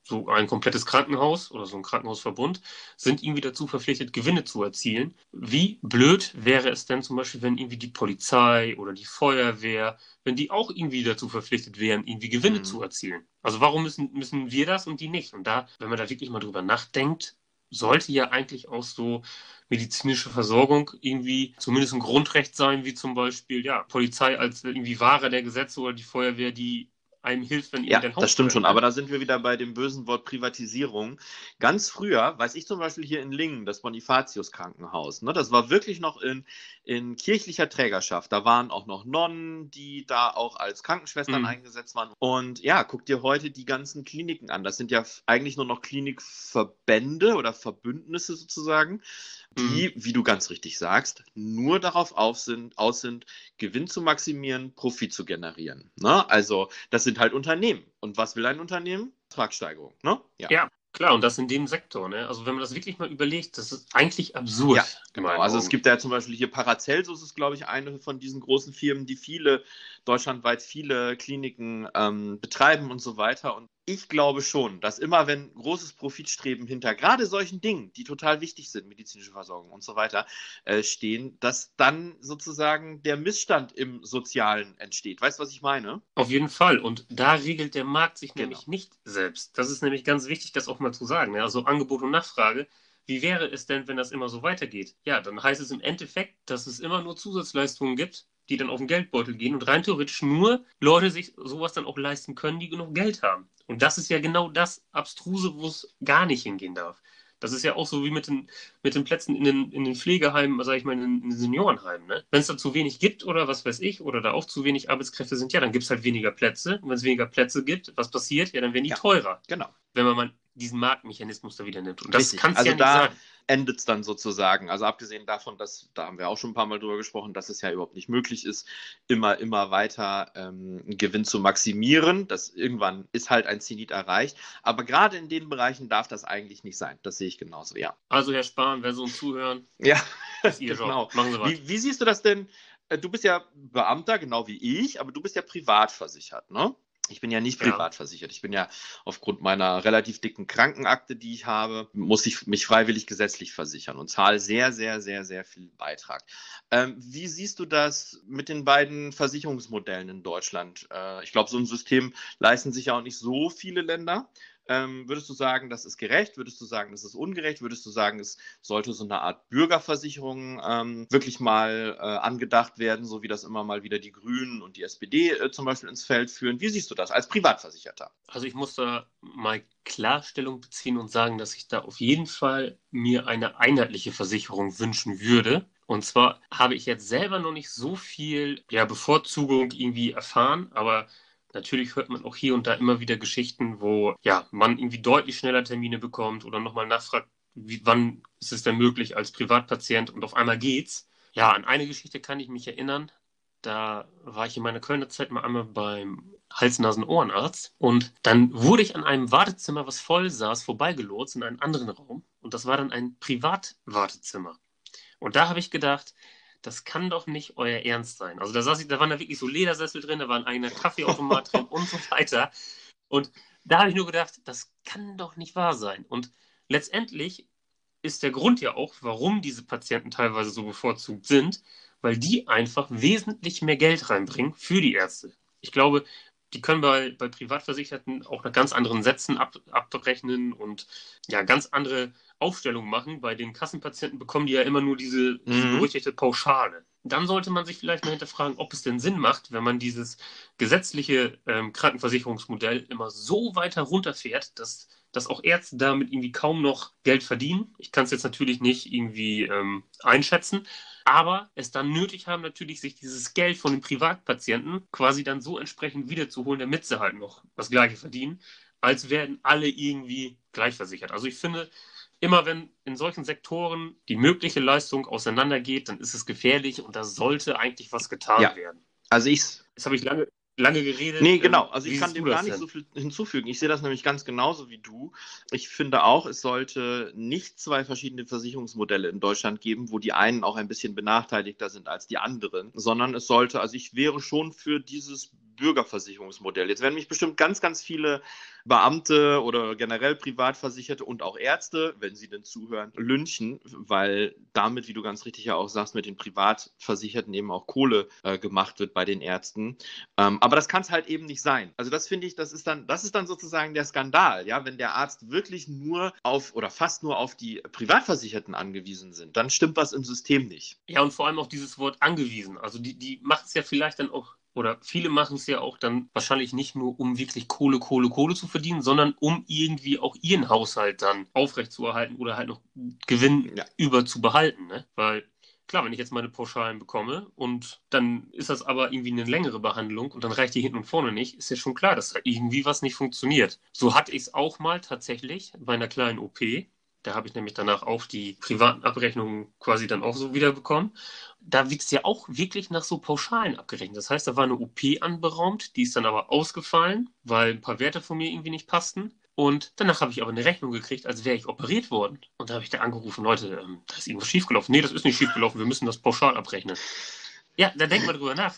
so ein komplettes Krankenhaus oder so ein Krankenhausverbund sind irgendwie dazu verpflichtet, Gewinne zu erzielen. Wie blöd wäre es denn zum Beispiel, wenn irgendwie die Polizei oder die Feuerwehr, wenn die auch irgendwie dazu verpflichtet wären, irgendwie Gewinne mhm. zu erzielen? Also warum müssen, müssen wir das und die nicht? Und da, wenn man da wirklich mal drüber nachdenkt, sollte ja eigentlich auch so medizinische Versorgung irgendwie zumindest ein Grundrecht sein, wie zum Beispiel ja Polizei als irgendwie Wahrer der Gesetze oder die Feuerwehr, die einem hilft, wenn
ja, das stimmt schon, aber da sind wir wieder bei dem bösen Wort Privatisierung. Ganz früher, weiß ich zum Beispiel hier in Lingen, das Bonifatius Krankenhaus, ne, das war wirklich noch in, in kirchlicher Trägerschaft. Da waren auch noch Nonnen, die da auch als Krankenschwestern mhm. eingesetzt waren. Und ja, guck dir heute die ganzen Kliniken an. Das sind ja eigentlich nur noch Klinikverbände oder Verbündnisse sozusagen die, mhm. wie du ganz richtig sagst, nur darauf auf sind, aus sind, Gewinn zu maximieren, Profit zu generieren. Ne? Also das sind halt Unternehmen. Und was will ein Unternehmen? Ertragssteigerung. Ne?
Ja. ja. Klar, und das in dem Sektor. Ne? Also wenn man das wirklich mal überlegt, das ist eigentlich absurd. Ja,
genau. Also es gibt ja zum Beispiel hier Paracelsus ist, glaube ich, eine von diesen großen Firmen, die viele, deutschlandweit viele Kliniken ähm, betreiben und so weiter. Und ich glaube schon, dass immer wenn großes Profitstreben hinter gerade solchen Dingen, die total wichtig sind, medizinische Versorgung und so weiter, äh, stehen, dass dann sozusagen der Missstand im Sozialen entsteht. Weißt du, was ich meine?
Auf jeden Fall. Und da regelt der Markt sich genau. nämlich nicht selbst. Das ist nämlich ganz wichtig, das auch mal zu sagen. Also Angebot und Nachfrage. Wie wäre es denn, wenn das immer so weitergeht? Ja, dann heißt es im Endeffekt, dass es immer nur Zusatzleistungen gibt, die dann auf den Geldbeutel gehen und rein theoretisch nur Leute sich sowas dann auch leisten können, die genug Geld haben. Und das ist ja genau das Abstruse, wo es gar nicht hingehen darf. Das ist ja auch so wie mit den, mit den Plätzen in den, in den Pflegeheimen, sag ich mal, in, in den Seniorenheimen. Ne? Wenn es da zu wenig gibt oder was weiß ich, oder da auch zu wenig Arbeitskräfte sind, ja, dann gibt es halt weniger Plätze. Und wenn es weniger Plätze gibt, was passiert? Ja, dann werden die ja, teurer.
Genau.
Wenn man mal diesen Marktmechanismus da wieder nimmt. Und das kann
also
ja
nicht da endet es dann sozusagen. Also abgesehen davon, dass, da haben wir auch schon ein paar Mal drüber gesprochen, dass es ja überhaupt nicht möglich ist, immer, immer weiter ähm, Gewinn zu maximieren. Das irgendwann ist halt ein Zenit erreicht. Aber gerade in den Bereichen darf das eigentlich nicht sein. Das sehe ich genauso, ja.
Also Herr Spahn, wer so uns zuhören,
ja, *laughs* ist Ihr *laughs* genau. Job. Machen Sie was. Wie, wie siehst du das denn? Äh, du bist ja Beamter, genau wie ich, aber du bist ja privat versichert, ne? Ich bin ja nicht privat ja. versichert. Ich bin ja aufgrund meiner relativ dicken Krankenakte, die ich habe, muss ich mich freiwillig gesetzlich versichern und zahle sehr, sehr, sehr, sehr viel Beitrag. Ähm, wie siehst du das mit den beiden Versicherungsmodellen in Deutschland? Äh, ich glaube, so ein System leisten sich ja auch nicht so viele Länder. Ähm, würdest du sagen, das ist gerecht? Würdest du sagen, das ist ungerecht? Würdest du sagen, es sollte so eine Art Bürgerversicherung ähm, wirklich mal äh, angedacht werden, so wie das immer mal wieder die Grünen und die SPD äh, zum Beispiel ins Feld führen? Wie siehst du das als Privatversicherter?
Also ich muss da mal Klarstellung beziehen und sagen, dass ich da auf jeden Fall mir eine einheitliche Versicherung wünschen würde. Und zwar habe ich jetzt selber noch nicht so viel ja, Bevorzugung irgendwie erfahren, aber Natürlich hört man auch hier und da immer wieder Geschichten, wo ja, man irgendwie deutlich schneller Termine bekommt oder nochmal nachfragt, wie, wann ist es denn möglich als Privatpatient und auf einmal geht's. Ja, an eine Geschichte kann ich mich erinnern. Da war ich in meiner Kölner Zeit mal einmal beim Hals-Nasen-Ohrenarzt. Und dann wurde ich an einem Wartezimmer, was voll saß, vorbeigelotst in einen anderen Raum. Und das war dann ein Privatwartezimmer. Und da habe ich gedacht, das kann doch nicht euer Ernst sein. Also da saß ich, da waren da wirklich so Ledersessel drin, da war ein eigener Kaffeeautomat *laughs* drin und so weiter. Und da habe ich nur gedacht, das kann doch nicht wahr sein. Und letztendlich ist der Grund ja auch, warum diese Patienten teilweise so bevorzugt sind, weil die einfach wesentlich mehr Geld reinbringen für die Ärzte. Ich glaube, die können bei, bei Privatversicherten auch nach ganz anderen Sätzen ab, abrechnen und ja, ganz andere Aufstellungen machen. Bei den Kassenpatienten bekommen die ja immer nur diese, diese mhm. berüchtigte Pauschale. Dann sollte man sich vielleicht mal hinterfragen, ob es denn Sinn macht, wenn man dieses gesetzliche ähm, Krankenversicherungsmodell immer so weiter runterfährt, dass, dass auch Ärzte damit irgendwie kaum noch Geld verdienen. Ich kann es jetzt natürlich nicht irgendwie ähm, einschätzen, aber es dann nötig haben, natürlich sich dieses Geld von den Privatpatienten quasi dann so entsprechend wiederzuholen, damit sie halt noch das Gleiche verdienen, als werden alle irgendwie gleich versichert. Also ich finde, immer wenn in solchen Sektoren die mögliche Leistung auseinandergeht, dann ist es gefährlich und da sollte eigentlich was getan ja. werden.
Also ich.
Das habe ich lange, lange geredet.
Nee, genau. Also ich kann dem gar nicht denn? so viel hinzufügen. Ich sehe das nämlich ganz genauso wie du. Ich finde auch, es sollte nicht zwei verschiedene Versicherungsmodelle in Deutschland geben, wo die einen auch ein bisschen benachteiligter sind als die anderen, sondern es sollte, also ich wäre schon für dieses Bürgerversicherungsmodell. Jetzt werden mich bestimmt ganz, ganz viele Beamte oder generell Privatversicherte und auch Ärzte, wenn sie denn zuhören, lynchen, weil damit, wie du ganz richtig ja auch sagst, mit den Privatversicherten eben auch Kohle äh, gemacht wird bei den Ärzten. Ähm, aber das kann es halt eben nicht sein. Also das finde ich, das ist dann, das ist dann sozusagen der Skandal, ja, wenn der Arzt wirklich nur auf oder fast nur auf die Privatversicherten angewiesen sind, dann stimmt was im System nicht.
Ja, und vor allem auch dieses Wort angewiesen. Also die, die macht es ja vielleicht dann auch oder viele machen es ja auch dann wahrscheinlich nicht nur, um wirklich Kohle, Kohle, Kohle zu verdienen, sondern um irgendwie auch ihren Haushalt dann aufrechtzuerhalten oder halt noch Gewinn ja. über zu behalten. Ne? Weil klar, wenn ich jetzt meine Pauschalen bekomme und dann ist das aber irgendwie eine längere Behandlung und dann reicht die hinten und vorne nicht, ist ja schon klar, dass da irgendwie was nicht funktioniert. So hatte ich es auch mal tatsächlich bei einer kleinen OP. Da habe ich nämlich danach auch die privaten Abrechnungen quasi dann auch so wiederbekommen. Da wird es ja auch wirklich nach so Pauschalen abgerechnet. Das heißt, da war eine OP anberaumt, die ist dann aber ausgefallen, weil ein paar Werte von mir irgendwie nicht passten. Und danach habe ich aber eine Rechnung gekriegt, als wäre ich operiert worden. Und da habe ich da angerufen, Leute, ähm, da ist irgendwas schiefgelaufen. Nee, das ist nicht schiefgelaufen, wir müssen das pauschal abrechnen. Ja, da denkt man drüber nach.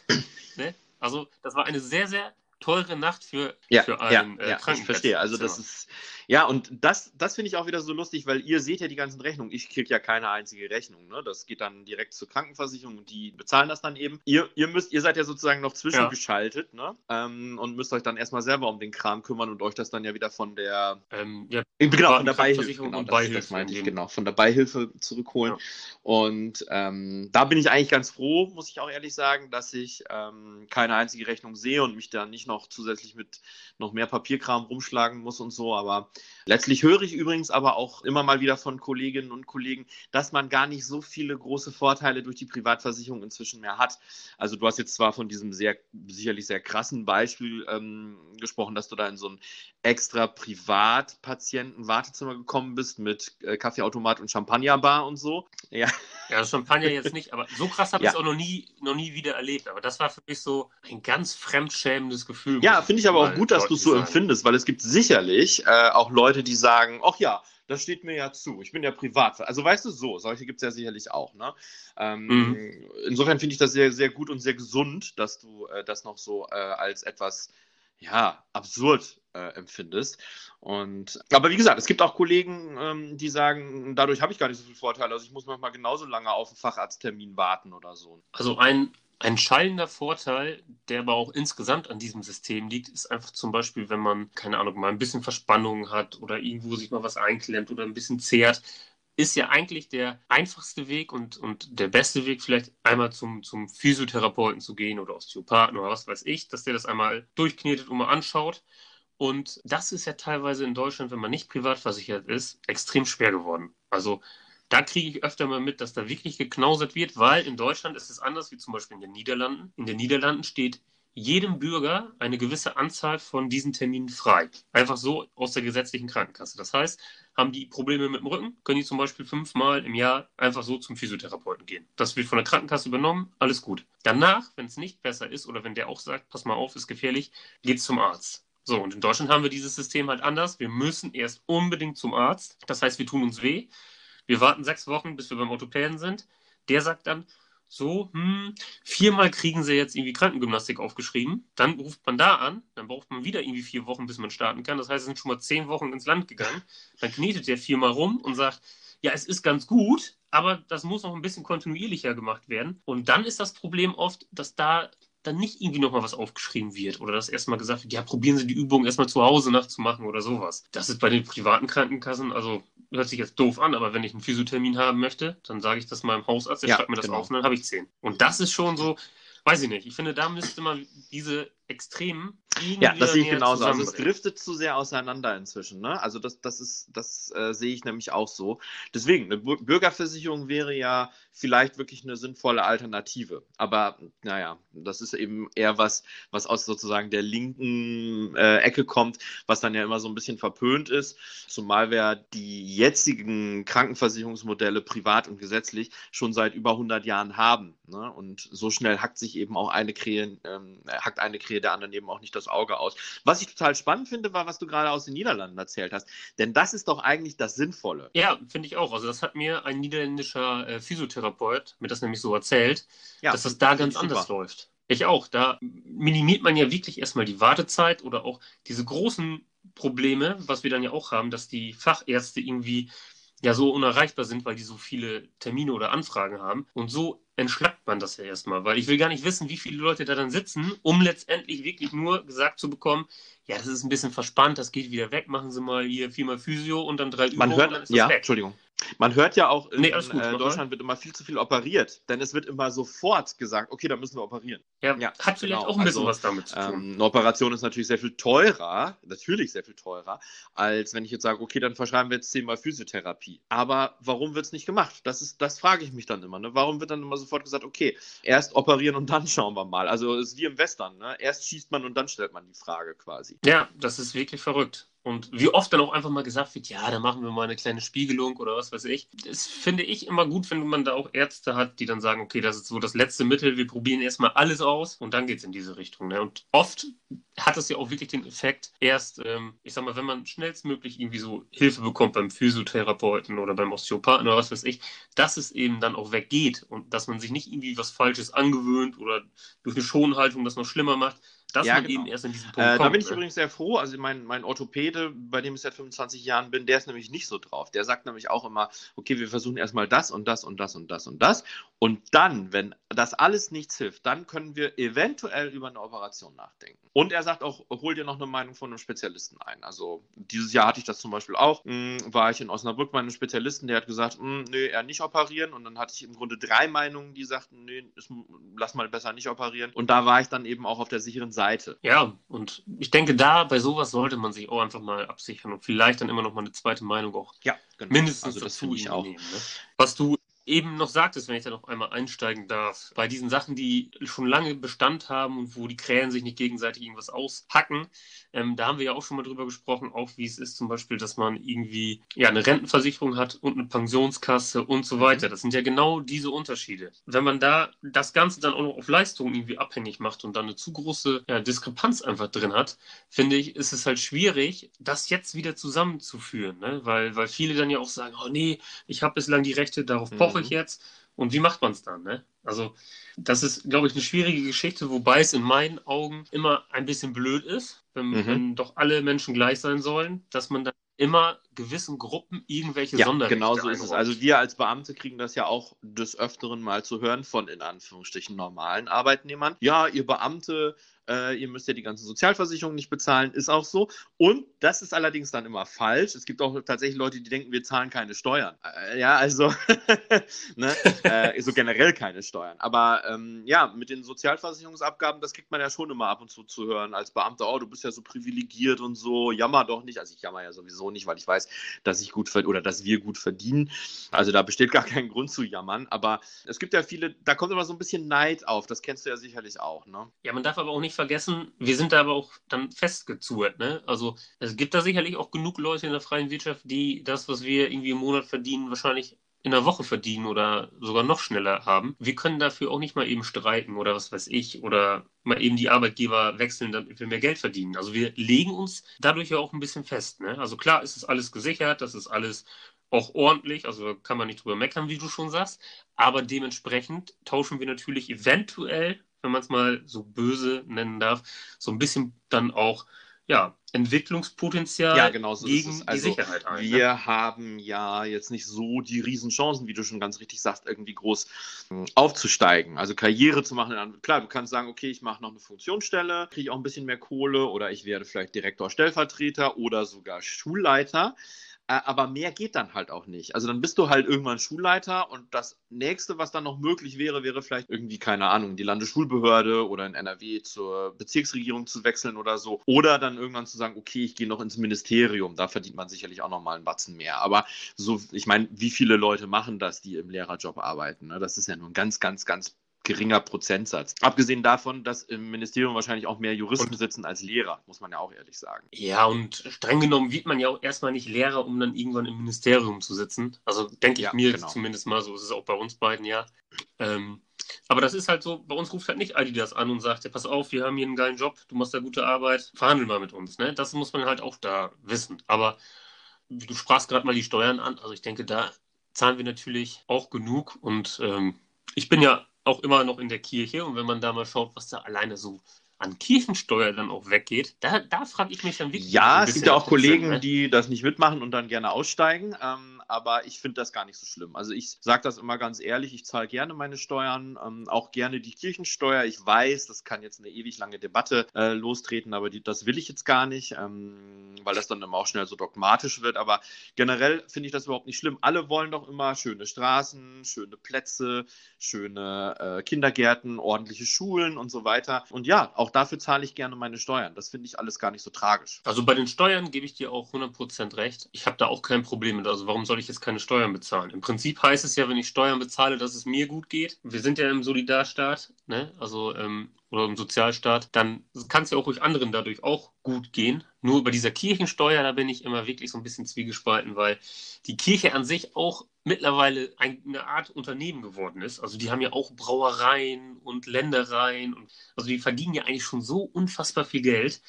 Ne? Also, das war eine sehr, sehr teure Nacht für,
ja,
für
einen ja, äh, ja, Ich verstehe. Also das ist ja und das, das finde ich auch wieder so lustig, weil ihr seht ja die ganzen Rechnungen. Ich kriege ja keine einzige Rechnung. Ne? Das geht dann direkt zur Krankenversicherung und die bezahlen das dann eben. Ihr, ihr müsst, ihr seid ja sozusagen noch zwischengeschaltet, ja. ne? Ähm, und müsst euch dann erstmal selber um den Kram kümmern und euch das dann ja wieder von der
ähm, ja,
genau von der Beihilfe, genau, das, das meine ich genau von der Beihilfe zurückholen. Ja. Und ähm, da bin ich eigentlich ganz froh, muss ich auch ehrlich sagen, dass ich ähm, keine einzige Rechnung sehe und mich da nicht noch zusätzlich mit noch mehr Papierkram rumschlagen muss und so. Aber letztlich höre ich übrigens aber auch immer mal wieder von Kolleginnen und Kollegen, dass man gar nicht so viele große Vorteile durch die Privatversicherung inzwischen mehr hat. Also du hast jetzt zwar von diesem sehr, sicherlich sehr krassen Beispiel ähm, gesprochen, dass du da in so ein extra Privatpatienten-Wartezimmer gekommen bist mit äh, Kaffeeautomat und Champagnerbar und so.
Ja. Ja, Champagner jetzt nicht, aber so krass habe ich es auch noch nie, noch nie wieder erlebt. Aber das war für mich so ein ganz fremdschämendes Gefühl.
Ja, finde ich aber auch gut, dass du es so sagen. empfindest, weil es gibt sicherlich äh, auch Leute, die sagen, ach ja, das steht mir ja zu. Ich bin ja privat. Also weißt du so, solche gibt es ja sicherlich auch. Ne? Ähm, mhm. Insofern finde ich das sehr, sehr gut und sehr gesund, dass du äh, das noch so äh, als etwas ja, absurd äh, empfindest. Und, aber wie gesagt, es gibt auch Kollegen, ähm, die sagen, dadurch habe ich gar nicht so viel Vorteile. Also ich muss manchmal genauso lange auf einen Facharzttermin warten oder so.
Also ein, ein schallender Vorteil, der aber auch insgesamt an diesem System liegt, ist einfach zum Beispiel, wenn man, keine Ahnung, mal ein bisschen Verspannung hat oder irgendwo sich mal was einklemmt oder ein bisschen zehrt, ist ja eigentlich der einfachste Weg und, und der beste Weg, vielleicht einmal zum, zum Physiotherapeuten zu gehen oder Osteopathen oder was weiß ich, dass der das einmal durchknetet und mal anschaut. Und das ist ja teilweise in Deutschland, wenn man nicht privat versichert ist, extrem schwer geworden. Also da kriege ich öfter mal mit, dass da wirklich geknausert wird, weil in Deutschland ist es anders wie zum Beispiel in den Niederlanden. In den Niederlanden steht jedem Bürger eine gewisse Anzahl von diesen Terminen frei. Einfach so aus der gesetzlichen Krankenkasse. Das heißt, haben die Probleme mit dem Rücken, können die zum Beispiel fünfmal im Jahr einfach so zum Physiotherapeuten gehen. Das wird von der Krankenkasse übernommen, alles gut. Danach, wenn es nicht besser ist oder wenn der auch sagt, pass mal auf, ist gefährlich, geht es zum Arzt. So, und in Deutschland haben wir dieses System halt anders. Wir müssen erst unbedingt zum Arzt. Das heißt, wir tun uns weh. Wir warten sechs Wochen, bis wir beim Orthopäden sind. Der sagt dann, so, hm, viermal kriegen sie jetzt irgendwie Krankengymnastik aufgeschrieben. Dann ruft man da an, dann braucht man wieder irgendwie vier Wochen, bis man starten kann. Das heißt, es sind schon mal zehn Wochen ins Land gegangen. Dann knetet der viermal rum und sagt, ja, es ist ganz gut, aber das muss noch ein bisschen kontinuierlicher gemacht werden. Und dann ist das Problem oft, dass da dann nicht irgendwie nochmal was aufgeschrieben wird oder dass erstmal gesagt wird, ja, probieren Sie die Übung erstmal zu Hause nachzumachen oder sowas. Das ist bei den privaten Krankenkassen, also hört sich jetzt doof an, aber wenn ich einen Physiothermin haben möchte, dann sage ich das meinem Hausarzt, der ja, schreibt mir das genau. auf und dann habe ich zehn. Und das ist schon so, weiß ich nicht, ich finde, da müsste man diese Extremen
ja, das sehe ich genauso. Also es driftet zu sehr auseinander inzwischen. Ne? Also das, das ist, das äh, sehe ich nämlich auch so. Deswegen, eine Bürgerversicherung wäre ja vielleicht wirklich eine sinnvolle Alternative. Aber naja, das ist eben eher was, was aus sozusagen der linken äh, Ecke kommt, was dann ja immer so ein bisschen verpönt ist. Zumal wir die jetzigen Krankenversicherungsmodelle privat und gesetzlich schon seit über 100 Jahren haben. Ne? Und so schnell hackt sich eben auch eine Krähe, ähm, hackt eine Krähe der anderen eben auch nicht das Auge aus. Was ich total spannend finde, war, was du gerade aus den Niederlanden erzählt hast. Denn das ist doch eigentlich das Sinnvolle.
Ja, finde ich auch. Also das hat mir ein niederländischer äh, Physiotherapeut mir das nämlich so erzählt, ja, dass das da ganz anders super. läuft. Ich auch. Da minimiert man ja wirklich erstmal die Wartezeit oder auch diese großen Probleme, was wir dann ja auch haben, dass die Fachärzte irgendwie ja so unerreichbar sind, weil die so viele Termine oder Anfragen haben. Und so entschlackt man das ja erstmal, weil ich will gar nicht wissen, wie viele Leute da dann sitzen, um letztendlich wirklich nur gesagt zu bekommen, ja, das ist ein bisschen verspannt, das geht wieder weg, machen Sie mal hier viermal Physio und dann drei
Übungen. Man hört, ja, weg. Entschuldigung. Man hört ja auch, in nee, gut, äh, Deutschland wird immer viel zu viel operiert, denn es wird immer sofort gesagt, okay, da müssen wir operieren.
Ja, ja hat vielleicht genau. auch ein bisschen also, was damit zu tun.
Ähm, eine Operation ist natürlich sehr viel teurer, natürlich sehr viel teurer, als wenn ich jetzt sage, okay, dann verschreiben wir jetzt zehnmal Physiotherapie. Aber warum wird es nicht gemacht? Das, ist, das frage ich mich dann immer. Ne? Warum wird dann immer sofort gesagt, okay, erst operieren und dann schauen wir mal? Also es ist wie im Western, ne? erst schießt man und dann stellt man die Frage quasi.
Ja, das ist wirklich verrückt. Und wie oft dann auch einfach mal gesagt wird, ja, da machen wir mal eine kleine Spiegelung oder was weiß ich. Das finde ich immer gut, wenn man da auch Ärzte hat, die dann sagen, okay, das ist so das letzte Mittel, wir probieren erstmal alles aus und dann geht es in diese Richtung. Ne? Und oft hat es ja auch wirklich den Effekt, erst, ähm, ich sag mal, wenn man schnellstmöglich irgendwie so Hilfe bekommt beim Physiotherapeuten oder beim Osteopathen oder was weiß ich, dass es eben dann auch weggeht und dass man sich nicht irgendwie was Falsches angewöhnt oder durch eine Schonhaltung das noch schlimmer macht, dass ja, man genau. eben erst in diesen
Punkt äh, kommt. Da bin ich ne? übrigens sehr froh. Also mein, mein Orthopäde, bei dem ich seit 25 Jahren bin, der ist nämlich nicht so drauf. Der sagt nämlich auch immer, okay, wir versuchen erstmal das und das und das und das und das. Und dann, wenn das alles nichts hilft, dann können wir eventuell über eine Operation nachdenken. Und er sagt auch, hol dir noch eine Meinung von einem Spezialisten ein. Also dieses Jahr hatte ich das zum Beispiel auch. Hm, war ich in Osnabrück bei einem Spezialisten, der hat gesagt, hm, nö, er nicht operieren. Und dann hatte ich im Grunde drei Meinungen, die sagten, nö, lass mal besser nicht operieren. Und da war ich dann eben auch auf der sicheren Seite.
Ja, und ich denke, da bei sowas sollte man sich auch einfach mal absichern und vielleicht dann immer noch mal eine zweite Meinung auch
ja,
genau. mindestens also das dazu ich auch. Nehmen, ne? Was du eben noch sagtest, wenn ich da noch einmal einsteigen darf, bei diesen Sachen, die schon lange Bestand haben und wo die Krähen sich nicht gegenseitig irgendwas aushacken, ähm, da haben wir ja auch schon mal drüber gesprochen, auch wie es ist zum Beispiel, dass man irgendwie ja eine Rentenversicherung hat und eine Pensionskasse und so weiter. Mhm. Das sind ja genau diese Unterschiede. Wenn man da das Ganze dann auch noch auf Leistungen irgendwie abhängig macht und dann eine zu große ja, Diskrepanz einfach drin hat, finde ich, ist es halt schwierig, das jetzt wieder zusammenzuführen, ne? weil, weil viele dann ja auch sagen, oh nee, ich habe bislang die Rechte, darauf poche ich mhm. jetzt. Und wie macht man es dann? Ne? Also, das ist, glaube ich, eine schwierige Geschichte, wobei es in meinen Augen immer ein bisschen blöd ist, wenn, mhm. wenn doch alle Menschen gleich sein sollen, dass man dann immer gewissen Gruppen irgendwelche
ja, Sonderrechte Genau so ist es. Also wir als Beamte kriegen das ja auch des Öfteren mal zu hören von in Anführungsstrichen normalen Arbeitnehmern. Ja, ihr Beamte äh, ihr müsst ja die ganze Sozialversicherung nicht bezahlen, ist auch so. Und das ist allerdings dann immer falsch. Es gibt auch tatsächlich Leute, die denken, wir zahlen keine Steuern. Äh, ja, also *laughs* ne? äh, so generell keine Steuern. Aber ähm, ja, mit den Sozialversicherungsabgaben, das kriegt man ja schon immer ab und zu zu hören als Beamter. Oh, du bist ja so privilegiert und so, jammer doch nicht. Also ich jammer ja sowieso nicht, weil ich weiß, dass ich gut oder dass wir gut verdienen. Also da besteht gar kein Grund zu jammern. Aber es gibt ja viele, da kommt immer so ein bisschen Neid auf. Das kennst du ja sicherlich auch. Ne?
Ja, man darf aber auch nicht vergessen, wir sind da aber auch dann festgezurrt. Ne? Also es gibt da sicherlich auch genug Leute in der freien Wirtschaft, die das, was wir irgendwie im Monat verdienen, wahrscheinlich in der Woche verdienen oder sogar noch schneller haben. Wir können dafür auch nicht mal eben streiken oder was weiß ich oder mal eben die Arbeitgeber wechseln, damit wir mehr Geld verdienen. Also wir legen uns dadurch ja auch ein bisschen fest. Ne? Also klar ist es alles gesichert, das ist alles auch ordentlich, also kann man nicht drüber meckern, wie du schon sagst, aber dementsprechend tauschen wir natürlich eventuell, wenn man es mal so böse nennen darf, so ein bisschen dann auch ja, Entwicklungspotenzial
ja, genau so
gegen
also,
die Sicherheit ein.
Wir
ne?
haben ja jetzt nicht so die Riesenchancen, wie du schon ganz richtig sagst, irgendwie groß hm, aufzusteigen, also Karriere zu machen. Klar, du kannst sagen, okay, ich mache noch eine Funktionsstelle, kriege auch ein bisschen mehr Kohle oder ich werde vielleicht Direktor, Stellvertreter oder sogar Schulleiter. Äh, aber mehr geht dann halt auch nicht. Also dann bist du halt irgendwann Schulleiter und das nächste, was dann noch möglich wäre, wäre vielleicht irgendwie, keine Ahnung, die Landesschulbehörde oder in NRW zur Bezirksregierung zu wechseln oder so. Oder dann irgendwann zu sagen, okay, ich gehe noch ins Ministerium, da verdient man sicherlich auch noch mal einen Batzen mehr. Aber so, ich meine, wie viele Leute machen das, die im Lehrerjob arbeiten? Ne? Das ist ja nur ein ganz, ganz, ganz geringer Prozentsatz. Abgesehen davon, dass im Ministerium wahrscheinlich auch mehr Juristen und, sitzen als Lehrer, muss man ja auch ehrlich sagen.
Ja, und streng genommen wird man ja auch erstmal nicht Lehrer, um dann irgendwann im Ministerium zu sitzen. Also denke ich ja, mir genau. zumindest mal so, ist es auch bei uns beiden ja. Ähm, aber das ist halt so, bei uns ruft halt nicht Adidas an und sagt, ja, pass auf, wir haben hier einen geilen Job, du machst da gute Arbeit, verhandel mal mit uns. Ne? Das muss man halt auch da wissen. Aber du sprachst gerade mal die Steuern an, also ich denke, da zahlen wir natürlich auch genug und ähm, ich bin ja auch immer noch in der Kirche. Und wenn man da mal schaut, was da alleine so an Kirchensteuer dann auch weggeht, da, da frage ich mich dann wirklich.
Ja, es gibt ja auch Kollegen, Sinn, ne? die das nicht mitmachen und dann gerne aussteigen. Ähm, aber ich finde das gar nicht so schlimm. Also ich sage das immer ganz ehrlich, ich zahle gerne meine Steuern, ähm, auch gerne die Kirchensteuer. Ich weiß, das kann jetzt eine ewig lange Debatte äh, lostreten, aber die, das will ich jetzt gar nicht, ähm, weil das dann immer auch schnell so dogmatisch wird. Aber generell finde ich das überhaupt nicht schlimm. Alle wollen doch immer schöne Straßen, schöne Plätze, schöne äh, Kindergärten, ordentliche Schulen und so weiter. Und ja, auch dafür zahle ich gerne meine Steuern. Das finde ich alles gar nicht so tragisch.
Also bei den Steuern gebe ich dir auch 100% recht. Ich habe da auch kein Problem mit. Also warum soll ich jetzt keine Steuern bezahlen? Im Prinzip heißt es ja, wenn ich Steuern bezahle, dass es mir gut geht. Wir sind ja im Solidarstaat, ne? also ähm, oder im Sozialstaat, dann kann es ja auch ruhig anderen dadurch auch gut gehen. Nur bei dieser Kirchensteuer, da bin ich immer wirklich so ein bisschen zwiegespalten, weil die Kirche an sich auch mittlerweile eine Art Unternehmen geworden ist. Also die haben ja auch Brauereien und Ländereien und also die verdienen ja eigentlich schon so unfassbar viel Geld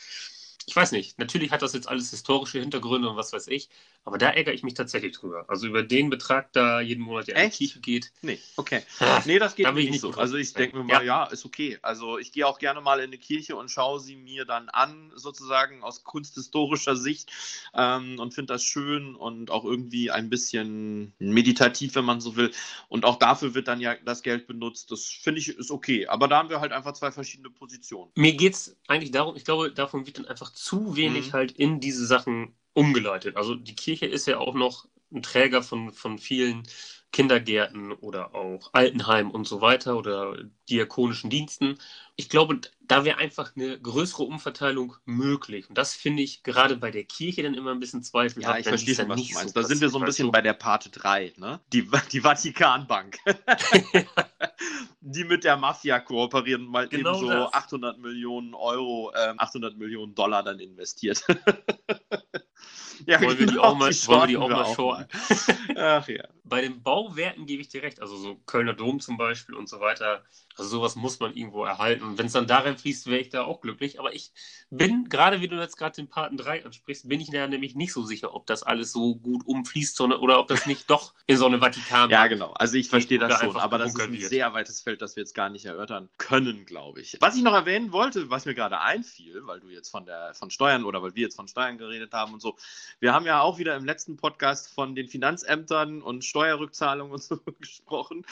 ich weiß nicht, natürlich hat das jetzt alles historische Hintergründe und was weiß ich, aber da ärgere ich mich tatsächlich drüber. Also über den Betrag, da jeden Monat ja in die Tiefe geht.
Nee, okay. Ach, nee, das geht da nicht so. Also ich denke mir mal, ja. ja. ist okay. Also ich gehe auch gerne mal in eine Kirche und schaue sie mir dann an, sozusagen aus kunsthistorischer Sicht ähm, und finde das schön und auch irgendwie ein bisschen meditativ, wenn man so will. Und auch dafür wird dann ja das Geld benutzt. Das finde ich ist okay. Aber da haben wir halt einfach zwei verschiedene Positionen.
Mir geht es eigentlich darum, ich glaube, davon wird dann einfach zu wenig mhm. halt in diese Sachen umgeleitet. Also die Kirche ist ja auch noch ein Träger von, von vielen Kindergärten oder auch Altenheimen und so weiter oder diakonischen Diensten. Ich glaube, da wäre einfach eine größere Umverteilung möglich. Und das finde ich gerade bei der Kirche dann immer ein bisschen zweifelhaft.
Ja, ich verstehe schon, was du meinst. So da sind wir so ein bisschen bei der Parte 3, ne? Die, *laughs* die Vatikanbank. *laughs* die mit der Mafia kooperieren und mal genau eben so das. 800 Millionen Euro, äh, 800 Millionen Dollar dann investiert. *laughs*
ja, wollen, genau, wir die auch mal, wollen wir die auch mal shorten? Ach ja. Bei den Bauwerten gebe ich dir recht, also so Kölner Dom zum Beispiel und so weiter, also sowas muss man irgendwo erhalten. Und wenn es dann darin fließt, wäre ich da auch glücklich. Aber ich bin, gerade wie du jetzt gerade den Paten 3 ansprichst, bin ich da nämlich nicht so sicher, ob das alles so gut umfließt sondern, oder ob das nicht doch in so eine Vatikan.
ja, genau. Also ich verstehe das schon, aber das ist ein sehr weites Feld, das wir jetzt gar nicht erörtern können, glaube ich. Was ich noch erwähnen wollte, was mir gerade einfiel, weil du jetzt von der von Steuern oder weil wir jetzt von Steuern geredet haben und so. Wir haben ja auch wieder im letzten Podcast von den Finanzämtern und Steuerrückzahlungen und so *laughs* gesprochen.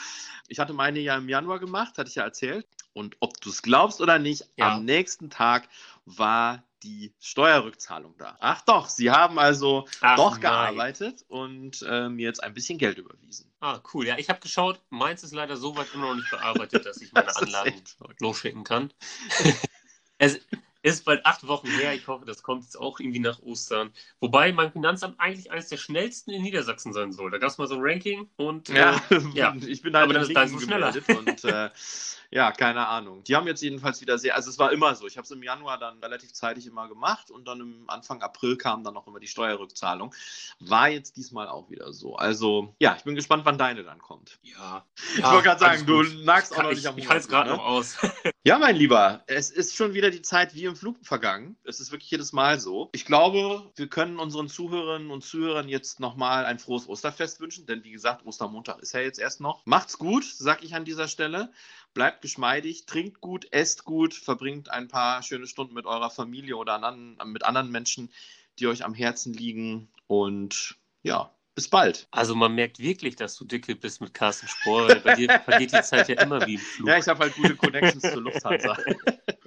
Ich hatte meine ja im Januar gemacht, hatte ich ja erzählt. Und ob du es glaubst oder nicht, ja. am nächsten Tag war die Steuerrückzahlung da. Ach doch, sie haben also Ach doch nein. gearbeitet und äh, mir jetzt ein bisschen Geld überwiesen.
Ah, cool. Ja, ich habe geschaut, meins ist leider so weit immer noch nicht bearbeitet, dass ich meine *laughs* Anlagen losschicken kann. *laughs* es, Ist bald acht Wochen her. Ich hoffe, das kommt jetzt auch irgendwie nach Ostern. Wobei mein Finanzamt eigentlich eines der schnellsten in Niedersachsen sein soll. Da gab es mal so ein Ranking und
Ja,
äh, ja. *laughs*
ich bin halt
Aber dann ist
Linken
so schneller.
und *laughs* äh, ja, keine Ahnung. Die haben jetzt jedenfalls wieder sehr, also es war immer so. Ich habe es im Januar dann relativ zeitig immer gemacht und dann im Anfang April kam dann noch immer die Steuerrückzahlung. War jetzt diesmal auch wieder so. Also ja, ich bin gespannt, wann deine dann kommt.
ja.
Ich wollte gerade sagen, du
Ich,
nagst auch noch
ich,
nicht am
ich halte es gerade
ne?
noch aus. *laughs*
Ja, mein Lieber, es ist schon wieder die Zeit wie im Flug vergangen. Es ist wirklich jedes Mal so. Ich glaube, wir können unseren Zuhörerinnen und Zuhörern jetzt nochmal ein frohes Osterfest wünschen, denn wie gesagt, Ostermontag ist ja jetzt erst noch. Macht's gut, sag ich an dieser Stelle. Bleibt geschmeidig, trinkt gut, esst gut, verbringt ein paar schöne Stunden mit eurer Familie oder an, mit anderen Menschen, die euch am Herzen liegen. Und ja, bis bald.
Also man merkt wirklich, dass du dicke bist mit Carsten Spohr, weil bei dir *laughs* vergeht die Zeit ja immer wie im Flug.
Ja, ich habe halt gute Connections zur Lufthansa. *laughs*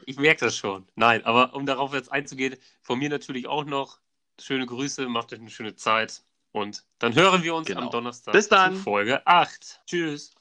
Ich merke das schon. Nein, aber um darauf jetzt einzugehen, von mir natürlich auch noch schöne Grüße, macht euch eine schöne Zeit und dann hören wir uns
Genau.
am Donnerstag
Bis dann.
zu Folge 8. Tschüss.